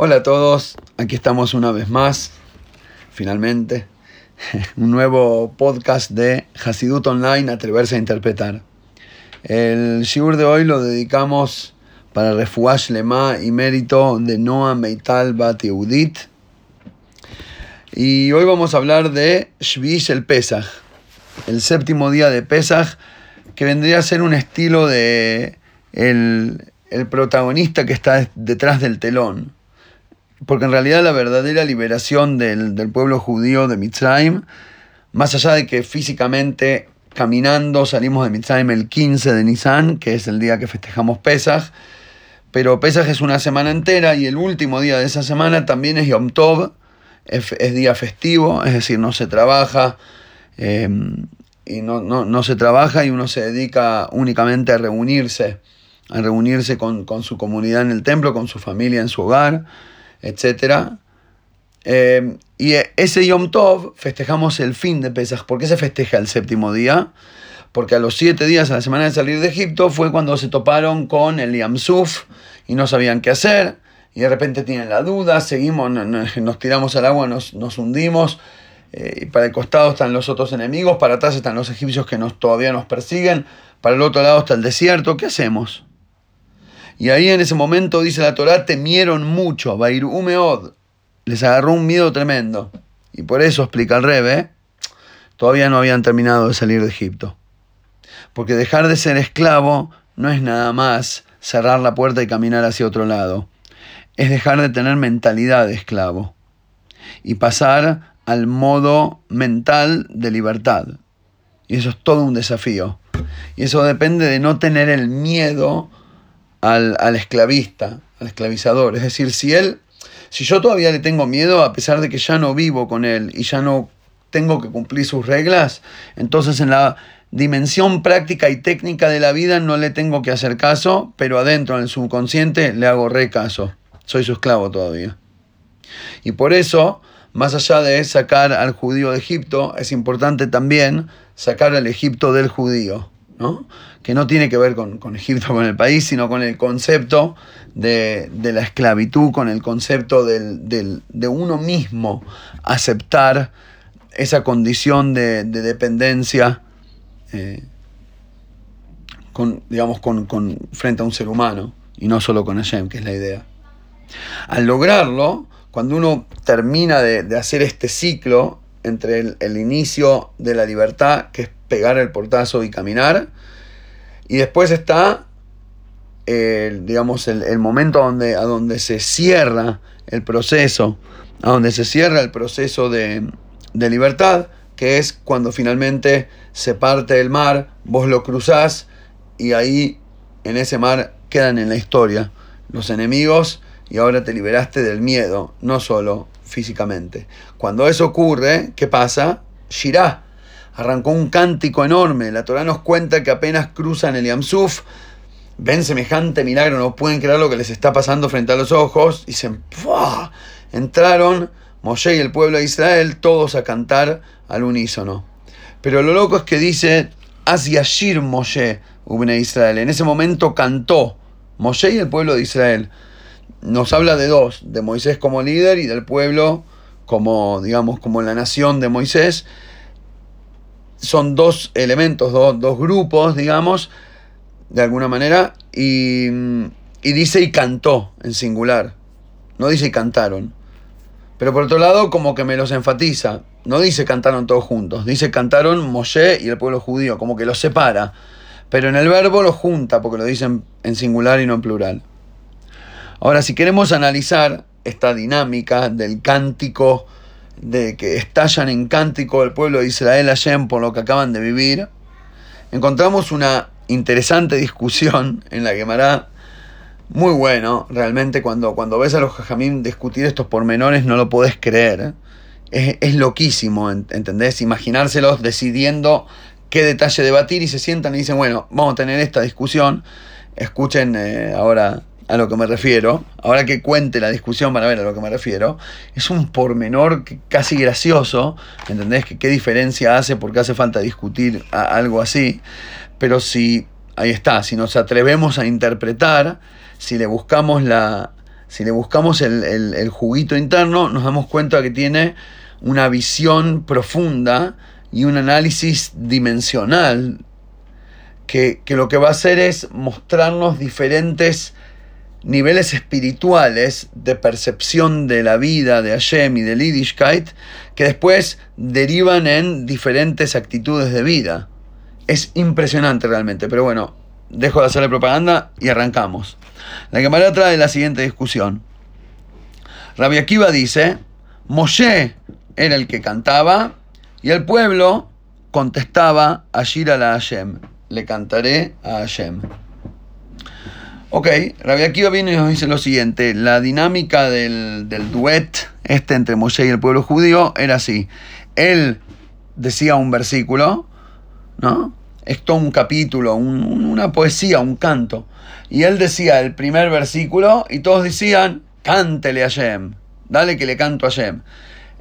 Hola a todos, aquí estamos una vez más, finalmente, un nuevo podcast de Hasidut Online, Atreverse a Interpretar. El shiur de hoy lo dedicamos para Refuash Lema y mérito de Noah Meital Bat Yehudit. Y hoy vamos a hablar de Shvish el Pesach, el séptimo día de Pesach, que vendría a ser un estilo de el, el protagonista que está detrás del telón porque en realidad la verdadera liberación del, pueblo judío de Mitzrayim, más allá de que físicamente caminando salimos de Mitzrayim el 15 de Nisan, que es el día que festejamos Pesach, pero Pesach es una semana entera y el último día de esa semana también es Yom Tov, es, día festivo, es decir, no se trabaja. Em, y no, no, se trabaja y uno se dedica únicamente a reunirse, a reunirse con, con su comunidad en el templo, con su familia en su hogar etc. Eh, y ese Yom Tov festejamos el fin de Pesach. ¿Por qué se festeja el séptimo día? Porque a los siete días, a la semana de salir de Egipto, fue cuando se toparon con el Yam Suf y no sabían qué hacer. Y de repente tienen la duda, seguimos, nos tiramos al agua, nos, hundimos. Eh, y para el costado están los otros enemigos, para atrás están los egipcios que nos, todavía nos persiguen, para el otro lado está el desierto. ¿Qué hacemos? Y ahí en ese momento, dice la Torá, temieron mucho, Bairumeod, les agarró un miedo tremendo. Y por eso, explica el Rebe, todavía no habían terminado de salir de Egipto. Porque dejar de ser esclavo no es nada más cerrar la puerta y caminar hacia otro lado. Es dejar de tener mentalidad de esclavo y pasar al modo mental de libertad. Y eso es todo un desafío. Y eso depende de no tener el miedo al, esclavista, al esclavizador. Es decir, si él, si yo todavía le tengo miedo, a pesar de que ya no vivo con él y ya no tengo que cumplir sus reglas, entonces en la dimensión práctica y técnica de la vida no le tengo que hacer caso, pero adentro, en el subconsciente, le hago re caso. Soy su esclavo todavía. Y por eso, más allá de sacar al judío de Egipto, es importante también sacar al Egipto del judío que no tiene que ver con, Egipto, con el país, sino con el concepto de, la esclavitud, con el concepto de uno mismo aceptar esa condición de, dependencia eh, con, digamos, con, frente a un ser humano y no solo con Hashem, que es la idea. Al lograrlo, cuando uno termina de, hacer este ciclo entre el, el, inicio de la libertad, que es pegar el portazo y caminar. Y después está, el, digamos, el, momento donde, a donde se cierra el proceso, a donde se cierra el proceso de, de libertad, que es cuando finalmente se parte el mar, vos lo cruzás y ahí en ese mar quedan en la historia los enemigos y ahora te liberaste del miedo, no solo físicamente. Cuando eso ocurre, ¿qué pasa? Shirah, arrancó un cántico enorme. La Torah nos cuenta que apenas cruzan el Yamsuf, ven semejante milagro, no pueden creer lo que les está pasando frente a los ojos, y dicen, entraron Moshe y el pueblo de Israel todos a cantar al unísono. Pero lo loco es que dice, Shir Moshe, Ubne Israel. En ese momento cantó Moshe y el pueblo de Israel. Nos habla de dos, de Moisés como líder y del pueblo como, digamos, como la nación de Moisés son dos elementos, dos, grupos, digamos, de alguna manera, y, y, dice y cantó en singular, no dice y cantaron. Pero por otro lado, como que me los enfatiza, no dice cantaron todos juntos, dice cantaron Moshe y el pueblo judío, como que los separa, pero en el verbo los junta, porque lo dicen en singular y no en plural. Ahora, si queremos analizar esta dinámica del cántico, de que estallan en cántico el pueblo de Israel Hashem por lo que acaban de vivir, encontramos una interesante discusión en la Gemara, muy bueno, realmente cuando, cuando ves a los jajamim discutir estos pormenores no lo podés creer, es, loquísimo, ¿entendés? Imaginárselos decidiendo qué detalle debatir y se sientan y dicen, bueno, vamos a tener esta discusión, escuchen eh, ahora a lo que me refiero, ahora que cuente la discusión para ver a lo que me refiero, es un pormenor casi gracioso, ¿entendés? Qué diferencia hace porque hace falta discutir algo así, pero si, ahí está, si nos atrevemos a interpretar, si le buscamos la, si le buscamos el, juguito interno, nos damos cuenta que tiene una visión profunda y un análisis dimensional que, que, lo que va a hacer es mostrarnos diferentes niveles espirituales de percepción de la vida de Hashem y del Yiddishkeit que después derivan en diferentes actitudes de vida. Es impresionante realmente, pero bueno, dejo de hacerle propaganda y arrancamos. La Gemara trae la siguiente discusión. Rabbi Akiva dice, Moshe era el que cantaba y el pueblo contestaba a la Hashem, le cantaré a Hashem. Ok, Rabbi Akiva viene y nos dice lo siguiente, la dinámica del, duet este entre Moshe y el pueblo judío era así. Él decía un versículo, ¿no? Es todo un capítulo, una poesía, un canto. Y él decía el primer versículo y todos decían, cántele a Shem, dale que le canto a Shem.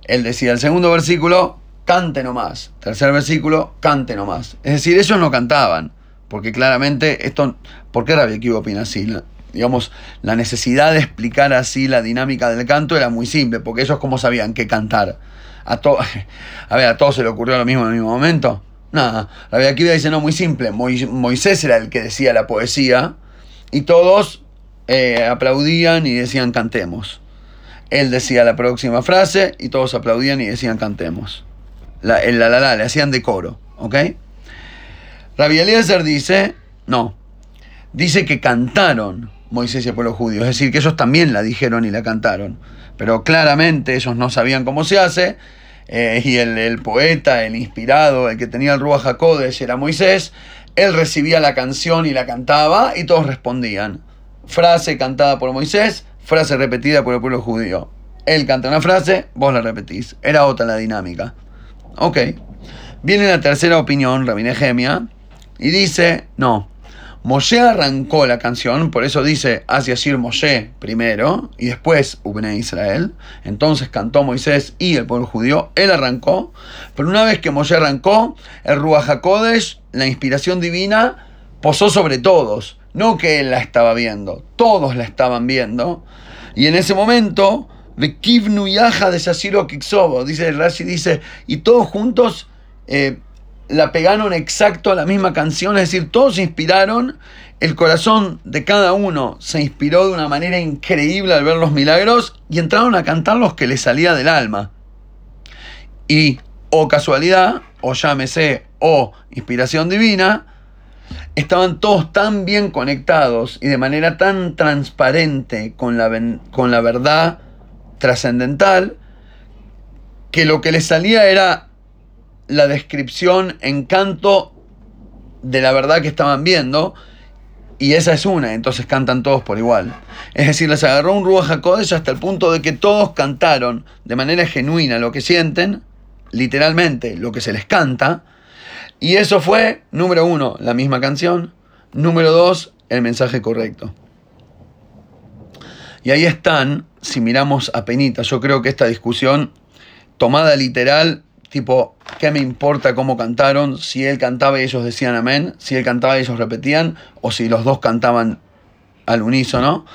Él decía el segundo versículo, cante nomás. Tercer versículo, cante nomás. Es decir, ellos no cantaban. Porque claramente esto, ¿por qué Rabbi Akiva opina así? digamos, la necesidad de explicar así la dinámica del canto era muy simple, porque ellos como sabían qué cantar. A, to a ver, a todos se le ocurrió lo mismo en el mismo momento. Nada, Rabbi Akiva dice, no, muy simple, Moisés era el que decía la poesía y todos eh, aplaudían y decían cantemos. Él decía la próxima frase y todos aplaudían y decían cantemos. La, el la la la le hacían de coro, ¿ok? Rabbi Eliezer dice, no, dice que cantaron Moisés y el pueblo judío, es decir, que ellos también la dijeron y la cantaron, pero claramente ellos no sabían cómo se hace, eh, y el, poeta, el inspirado, el que tenía el Ruach HaKodesh era Moisés, él recibía la canción y la cantaba y todos respondían. Frase cantada por Moisés, frase repetida por el pueblo judío. Él canta una frase, vos la repetís. Era otra la dinámica. Ok. Viene la tercera opinión, Rabine Gemia, y dice, no, Moshe arrancó la canción, por eso dice hacia Sir Moshe primero y después Ubne Israel. Entonces cantó Moisés y el pueblo judío. Él arrancó, pero una vez que Moshe arrancó, el Ruach HaKodesh, la inspiración divina, posó sobre todos. No que él la estaba viendo, todos la estaban viendo. Y en ese momento, de Kivnu Yaha de Shashiro Kiksobo, dice Rashi, dice, y todos juntos. Eh, la pegaron exacto a la misma canción, es decir, todos se inspiraron, el corazón de cada uno se inspiró de una manera increíble al ver los milagros y entraron a cantar los que les salía del alma. Y, o casualidad, o llámese, o inspiración divina, estaban todos tan bien conectados y de manera tan transparente con la, con la verdad trascendental, que lo que les salía era la descripción en canto de la verdad que estaban viendo. Y esa es una, entonces cantan todos por igual. Es decir, les agarró un Ruach hasta el punto de que todos cantaron de manera genuina lo que sienten, literalmente lo que se les canta. Y eso fue, número uno, la misma canción. Número dos, el mensaje correcto. Y ahí están, si miramos a Penita, yo creo que esta discusión, tomada literal, tipo, ¿qué me importa cómo cantaron? Si él cantaba y ellos decían amén, si él cantaba y ellos repetían, o si los dos cantaban al unísono.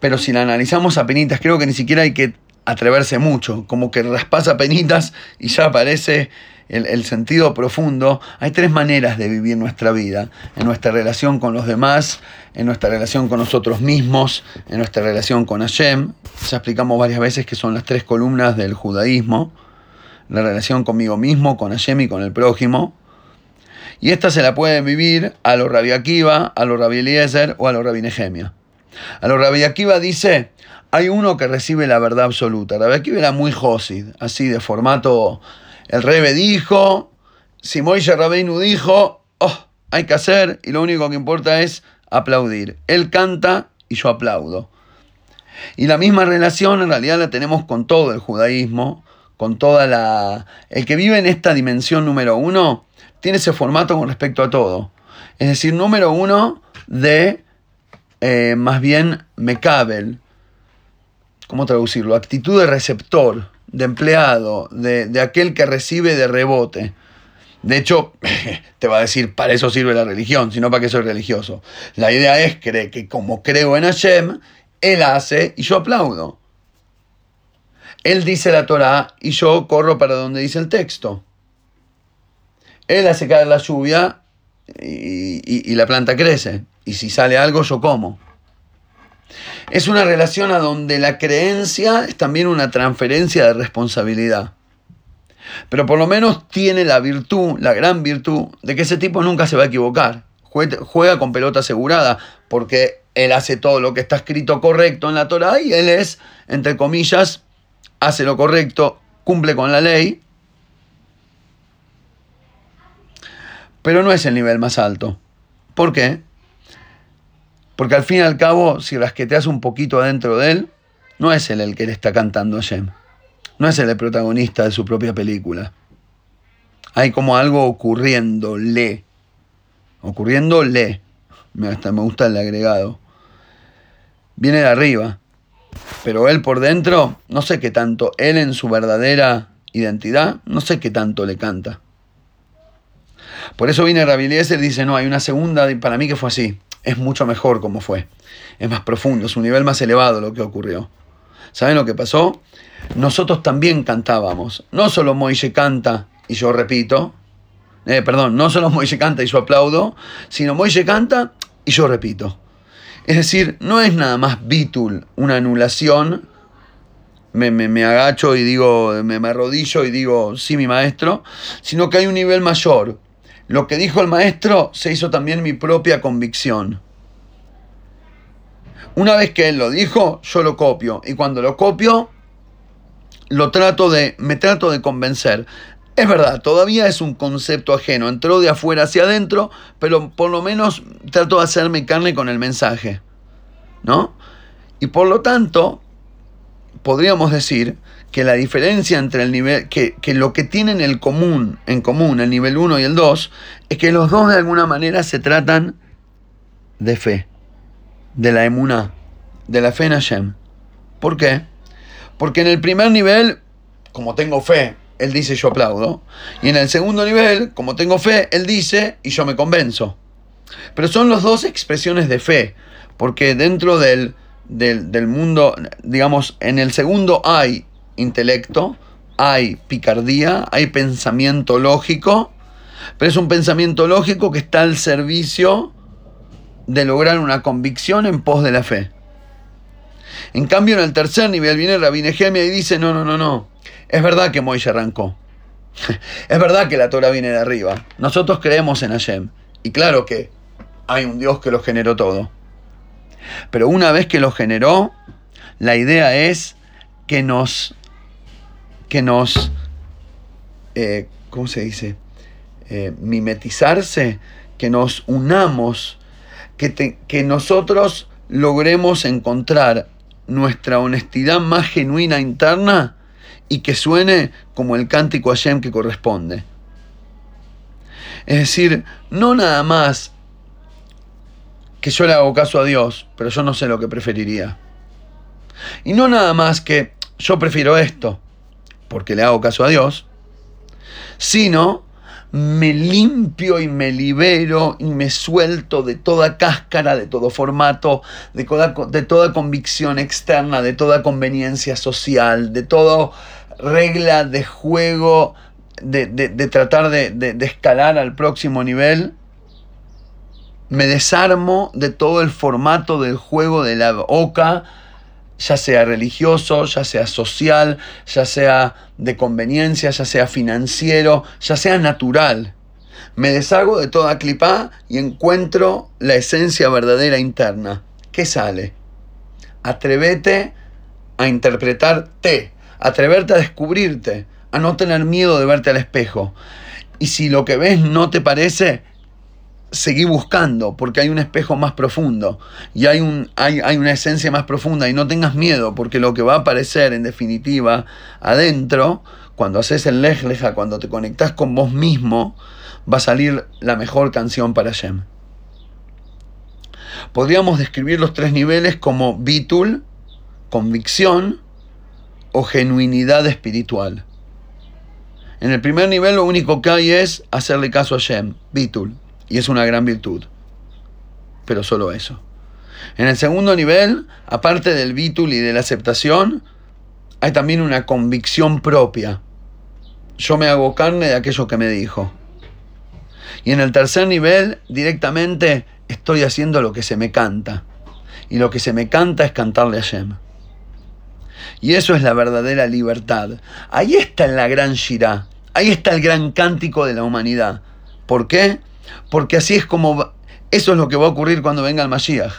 Pero si la analizamos a penitas, creo que ni siquiera hay que atreverse mucho, como que raspasa penitas y ya aparece el, el, sentido profundo. Hay tres maneras de vivir nuestra vida, en nuestra relación con los demás, en nuestra relación con nosotros mismos, en nuestra relación con Hashem. Ya explicamos varias veces que son las tres columnas del judaísmo la relación conmigo mismo, con Hashem y con el prójimo. Y esta se la puede vivir a los Rabbi Akiva, a los Rabbi Eliezer o a los Rabbi Nehemia. A los Rabbi Akiva dice, hay uno que recibe la verdad absoluta. Rabbi Akiva era muy josid, así de formato, el Rebe dijo, si Moishe Rabbeinu dijo, oh, hay que hacer y lo único que importa es aplaudir. Él canta y yo aplaudo. Y la misma relación en realidad la tenemos con todo el judaísmo, con toda la... El que vive en esta dimensión número uno tiene ese formato con respecto a todo. Es decir, número uno de eh, más bien mecabel. ¿Cómo traducirlo? Actitud de receptor, de empleado, de, de aquel que recibe de rebote. De hecho, te va a decir, para eso sirve la religión, sino para que soy religioso. La idea es que como creo en Hashem, Él hace y yo aplaudo. Él dice la Torah y yo corro para donde dice el texto. Él hace caer la lluvia y, la planta crece. Y si sale algo, yo como. Es una relación a donde la creencia es también una transferencia de responsabilidad. Pero por lo menos tiene la virtud, la gran virtud, de que ese tipo nunca se va a equivocar. Juega con pelota asegurada, porque él hace todo lo que está escrito correcto en la Torah y él es, entre comillas, hace lo correcto, cumple con la ley, pero no es el nivel más alto. ¿Por qué? Porque al fin y al cabo, si rasqueteas un poquito adentro de él, no es él el que le está cantando a Shem. No es él el protagonista de su propia película. Hay como algo ocurriéndole. Ocurriéndole. Me gusta el agregado. Viene de arriba. Pero él por dentro, no sé qué tanto. Él en su verdadera identidad, no sé qué tanto le canta. Por eso viene Rabieliezer y dice, no, hay una segunda, para mí que fue así es mucho mejor como fue. Es más profundo, es un nivel más elevado lo que ocurrió. ¿Saben lo que pasó? Nosotros también cantábamos. No solo Moishe canta y yo repito. Eh, perdón, no solo Moishe canta y yo aplaudo, sino Moishe canta y yo repito. Es decir, no es nada más bitul, una anulación. Me, me, agacho y digo, me, me arrodillo y digo, sí, mi maestro, sino que hay un nivel mayor, lo que dijo el maestro se hizo también mi propia convicción. Una vez que él lo dijo, yo lo copio. Y cuando lo copio, lo trato de, me trato de convencer. Es verdad, todavía es un concepto ajeno. Entró de afuera hacia adentro, pero por lo menos trato de hacerme carne con el mensaje. ¿No? Y por lo tanto, podríamos decir que la diferencia entre el nivel, que, lo que tienen el común, en común, el nivel 1 y el 2, es que los dos de alguna manera se tratan de fe, de la emuná, de la fe en Hashem. ¿Por qué? Porque en el primer nivel, como tengo fe, él dice yo aplaudo. Y en el segundo nivel, como tengo fe, él dice y yo me convenzo. Pero son los dos expresiones de fe, porque dentro del, del, del mundo, digamos, en el segundo hay intelecto, hay picardía, hay pensamiento lógico, pero es un pensamiento lógico que está al servicio de lograr una convicción en pos de la fe. En cambio, en el tercer nivel viene Rabine Gemia y dice, no, no, no, no, es verdad que Moisés arrancó. es verdad que la Torah viene de arriba. Nosotros creemos en Hashem. Y claro que hay un Dios que lo generó todo. Pero una vez que lo generó, la idea es que nos que nos, eh, ¿cómo se dice? Eh, mimetizarse, que nos unamos, que, que nosotros logremos encontrar nuestra honestidad más genuina interna y que suene como el cántico Hashem que corresponde. Es decir, no nada más que yo le hago caso a Dios, pero yo no sé lo que preferiría. Y no nada más que yo prefiero esto, porque le hago caso a Dios, sino me limpio y me libero y me suelto de toda cáscara, de todo formato, de toda, de toda convicción externa, de toda conveniencia social, de toda regla de juego, de, tratar de, de escalar al próximo nivel. Me desarmo de todo el formato del juego de la boca ya sea religioso, ya sea social, ya sea de conveniencia, ya sea financiero, ya sea natural. Me deshago de toda clipá y encuentro la esencia verdadera interna. ¿Qué sale? Atrévete a interpretarte, atreverte a descubrirte, a no tener miedo de verte al espejo. Y si lo que ves no te parece, seguí buscando, porque hay un espejo más profundo y hay, un, hay, hay, una esencia más profunda y no tengas miedo, porque lo que va a aparecer en definitiva adentro, cuando haces el lejleja, cuando te conectas con vos mismo, va a salir la mejor canción para Shem. Podríamos describir los tres niveles como bitul, convicción o genuinidad espiritual. En el primer nivel lo único que hay es hacerle caso a Shem, bitul, y es una gran virtud. Pero solo eso. En el segundo nivel, aparte del bitul y de la aceptación, hay también una convicción propia. Yo me hago carne de aquello que me dijo. Y en el tercer nivel, directamente estoy haciendo lo que se me canta. Y lo que se me canta es cantarle a Shem. Y eso es la verdadera libertad. Ahí está la gran Shirah. Ahí está el gran cántico de la humanidad. ¿Por qué? Porque así es como... Eso es lo que va a ocurrir cuando venga el Mashiach.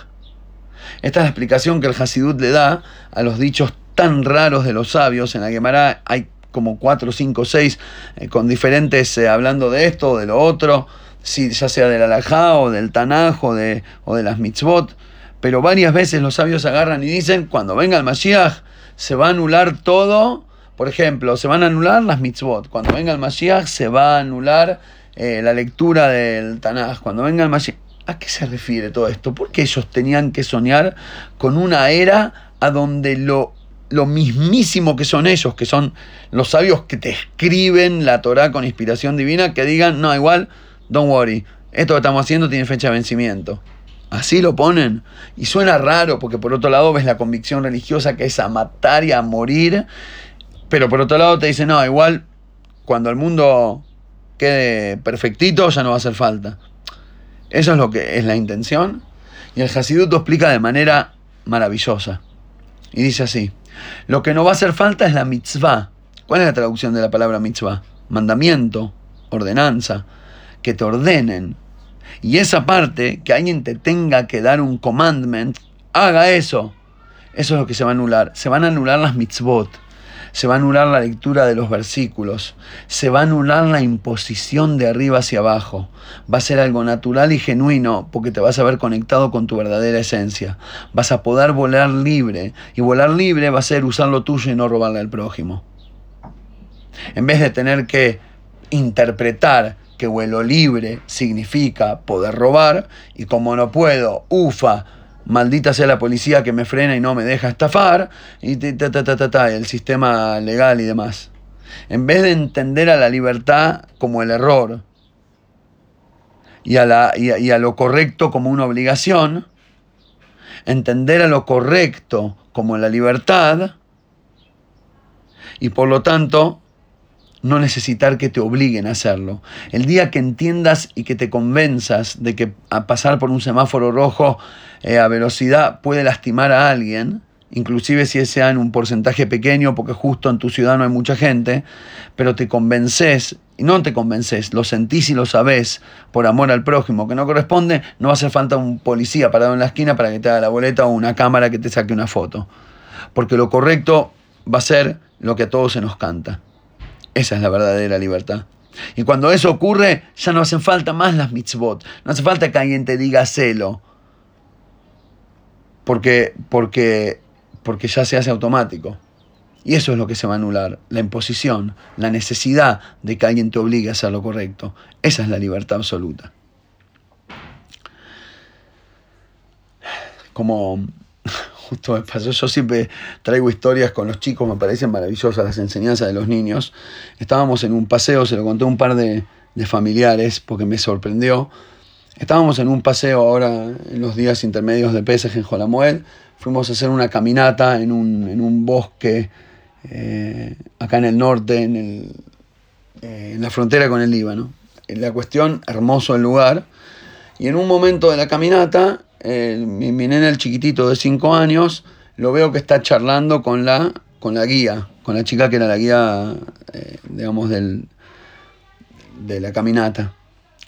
Esta es la explicación que el Hasidut le da a los dichos tan raros de los sabios. En la Gemara hay como cuatro, cinco, seis, eh, con diferentes, eh, hablando de esto o de lo otro, si, ya sea del alajá o del tanaj o de, o de las mitzvot. Pero varias veces los sabios agarran y dicen, cuando venga el Mashiach, se va a anular todo. Por ejemplo, se van a anular las mitzvot. Cuando venga el Mashiach, se va a anular eh, la lectura del Tanaj. Cuando venga el Mashiach. ¿A qué se refiere todo esto? Porque ellos tenían que soñar con una era a donde lo, lo mismísimo que son ellos, que son los sabios que te escriben la Torah con inspiración divina, que digan, no, igual, don't worry, esto que estamos haciendo tiene fecha de vencimiento. Así lo ponen. Y suena raro porque por otro lado ves la convicción religiosa que es a matar y a morir. Pero por otro lado te dicen, no, igual cuando el mundo quede perfectito ya no va a hacer falta. Eso es lo que es la intención. Y el Hasidut lo explica de manera maravillosa. Y dice así, lo que no va a hacer falta es la mitzvah. ¿Cuál es la traducción de la palabra mitzvah? Mandamiento, ordenanza, que te ordenen y esa parte, que alguien te tenga que dar un commandment, haga eso. Eso es lo que se va a anular. Se van a anular las mitzvot. Se va a anular la lectura de los versículos. Se va a anular la imposición de arriba hacia abajo. Va a ser algo natural y genuino porque te vas a ver conectado con tu verdadera esencia. Vas a poder volar libre. Y volar libre va a ser usar lo tuyo y no robarle al prójimo. En vez de tener que interpretar que vuelo libre significa poder robar y como no puedo, ufa, maldita sea la policía que me frena y no me deja estafar y ta, ta, ta, ta, el sistema legal y demás. En vez de entender a la libertad como el error y a, la, y a lo correcto como una obligación, entender a lo correcto como la libertad y por lo tanto no necesitar que te obliguen a hacerlo. El día que entiendas y que te convenzas de que a pasar por un semáforo rojo eh, a velocidad puede lastimar a alguien, inclusive si sea en un porcentaje pequeño porque justo en tu ciudad no hay mucha gente, pero te convences, y no te convences, lo sentís y lo sabés por amor al prójimo que no corresponde, no hacer falta un policía parado en la esquina para que te haga la boleta o una cámara que te saque una foto. Porque lo correcto va a ser lo que a todos se nos canta. Esa es la verdadera libertad. Y cuando eso ocurre, ya no hacen falta más las mitzvot. No hace falta que alguien te diga celo. Porque, porque, porque ya se hace automático. Y eso es lo que se va a anular. La imposición, la necesidad de que alguien te obligue a hacer lo correcto. Esa es la libertad absoluta. Como justo me pasó, yo siempre traigo historias con los chicos, me parecen maravillosas las enseñanzas de los niños. Estábamos en un paseo, se lo conté a un par de, familiares porque me sorprendió. Estábamos en un paseo ahora en los días intermedios de Pesaj en Jolamuel. Fuimos a hacer una caminata en un, bosque eh, acá en el norte, en, eh, en la frontera con el Líbano. La cuestión, hermoso el lugar. Y en un momento de la caminata mi, nena, el chiquitito de 5 años, lo veo que está charlando con la, con la guía, con la chica que era la guía, eh, digamos, del, de la caminata.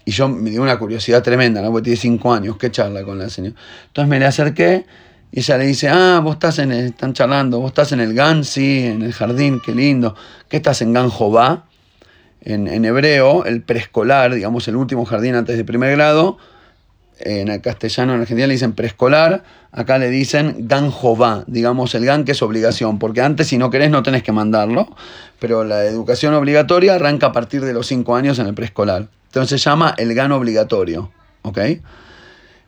Y yo me dio una curiosidad tremenda, ¿no? Porque tiene 5 años, ¿qué charla con la señora? Entonces me le acerqué y ella le dice, ah, vos estás en, están charlando, vos estás en el GAN, sí, en el jardín, qué lindo. ¿Qué estás en GAN Jobá? En, en hebreo, el preescolar, digamos, el último jardín antes de primer grado, en el castellano en Argentina le dicen preescolar, acá le dicen gan digamos el gan que es obligación, porque antes si no querés no tenés que mandarlo, pero la educación obligatoria arranca a partir de los 5 años en el preescolar. Entonces se llama el gan obligatorio, ¿ok?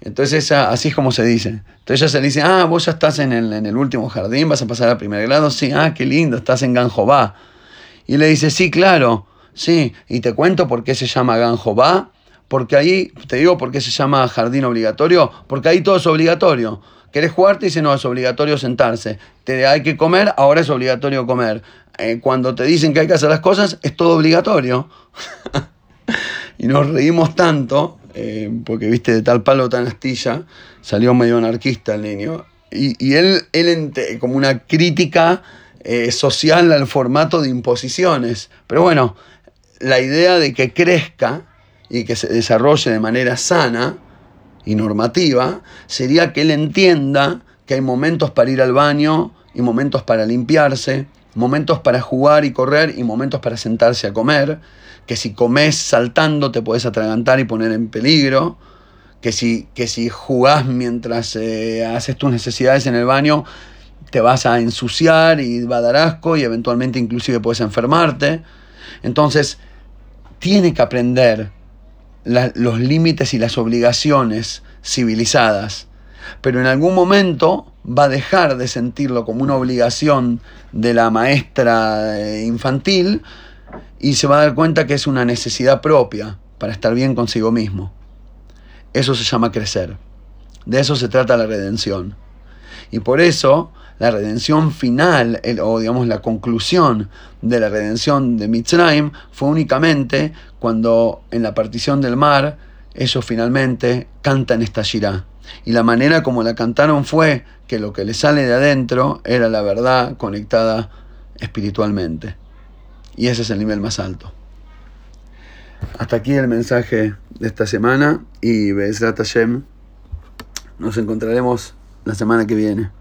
Entonces así es como se dice. Entonces ella se dice, ah, vos ya estás en el, en el último jardín, vas a pasar al primer grado, sí, ah, qué lindo, estás en gan Y le dice, sí, claro, sí, y te cuento por qué se llama gan porque ahí, te digo por qué se llama jardín obligatorio, porque ahí todo es obligatorio. ¿Querés jugar? Te dice, no, es obligatorio sentarse. Te hay que comer, ahora es obligatorio comer. Eh, cuando te dicen que hay que hacer las cosas, es todo obligatorio. y nos reímos tanto, eh, porque viste, de tal palo, tan astilla, salió medio anarquista el niño. Y, él, él como una crítica eh, social al formato de imposiciones. Pero bueno, la idea de que crezca y que se desarrolle de manera sana y normativa sería que él entienda que hay momentos para ir al baño y momentos para limpiarse, momentos para jugar y correr y momentos para sentarse a comer, que si comes saltando te puedes atragantar y poner en peligro, que si, que si jugás mientras eh, haces tus necesidades en el baño te vas a ensuciar y va a dar asco y eventualmente inclusive puedes enfermarte. Entonces, tiene que aprender los límites y las obligaciones civilizadas, pero en algún momento va a dejar de sentirlo como una obligación de la maestra eh, infantil y se va a dar cuenta que es una necesidad propia para estar bien consigo mismo. Eso se llama crecer. De eso se trata la redención. Y por eso la redención final, o digamos la conclusión de la redención de Mitzrayim, fue únicamente cuando en la partición del mar ellos finalmente cantan esta shirah. Y la manera como la cantaron fue que lo que les sale de adentro era la verdad conectada espiritualmente. Y ese es el nivel más alto. Hasta aquí el mensaje de esta semana y Bezrat Hashem. Nos encontraremos la semana que viene.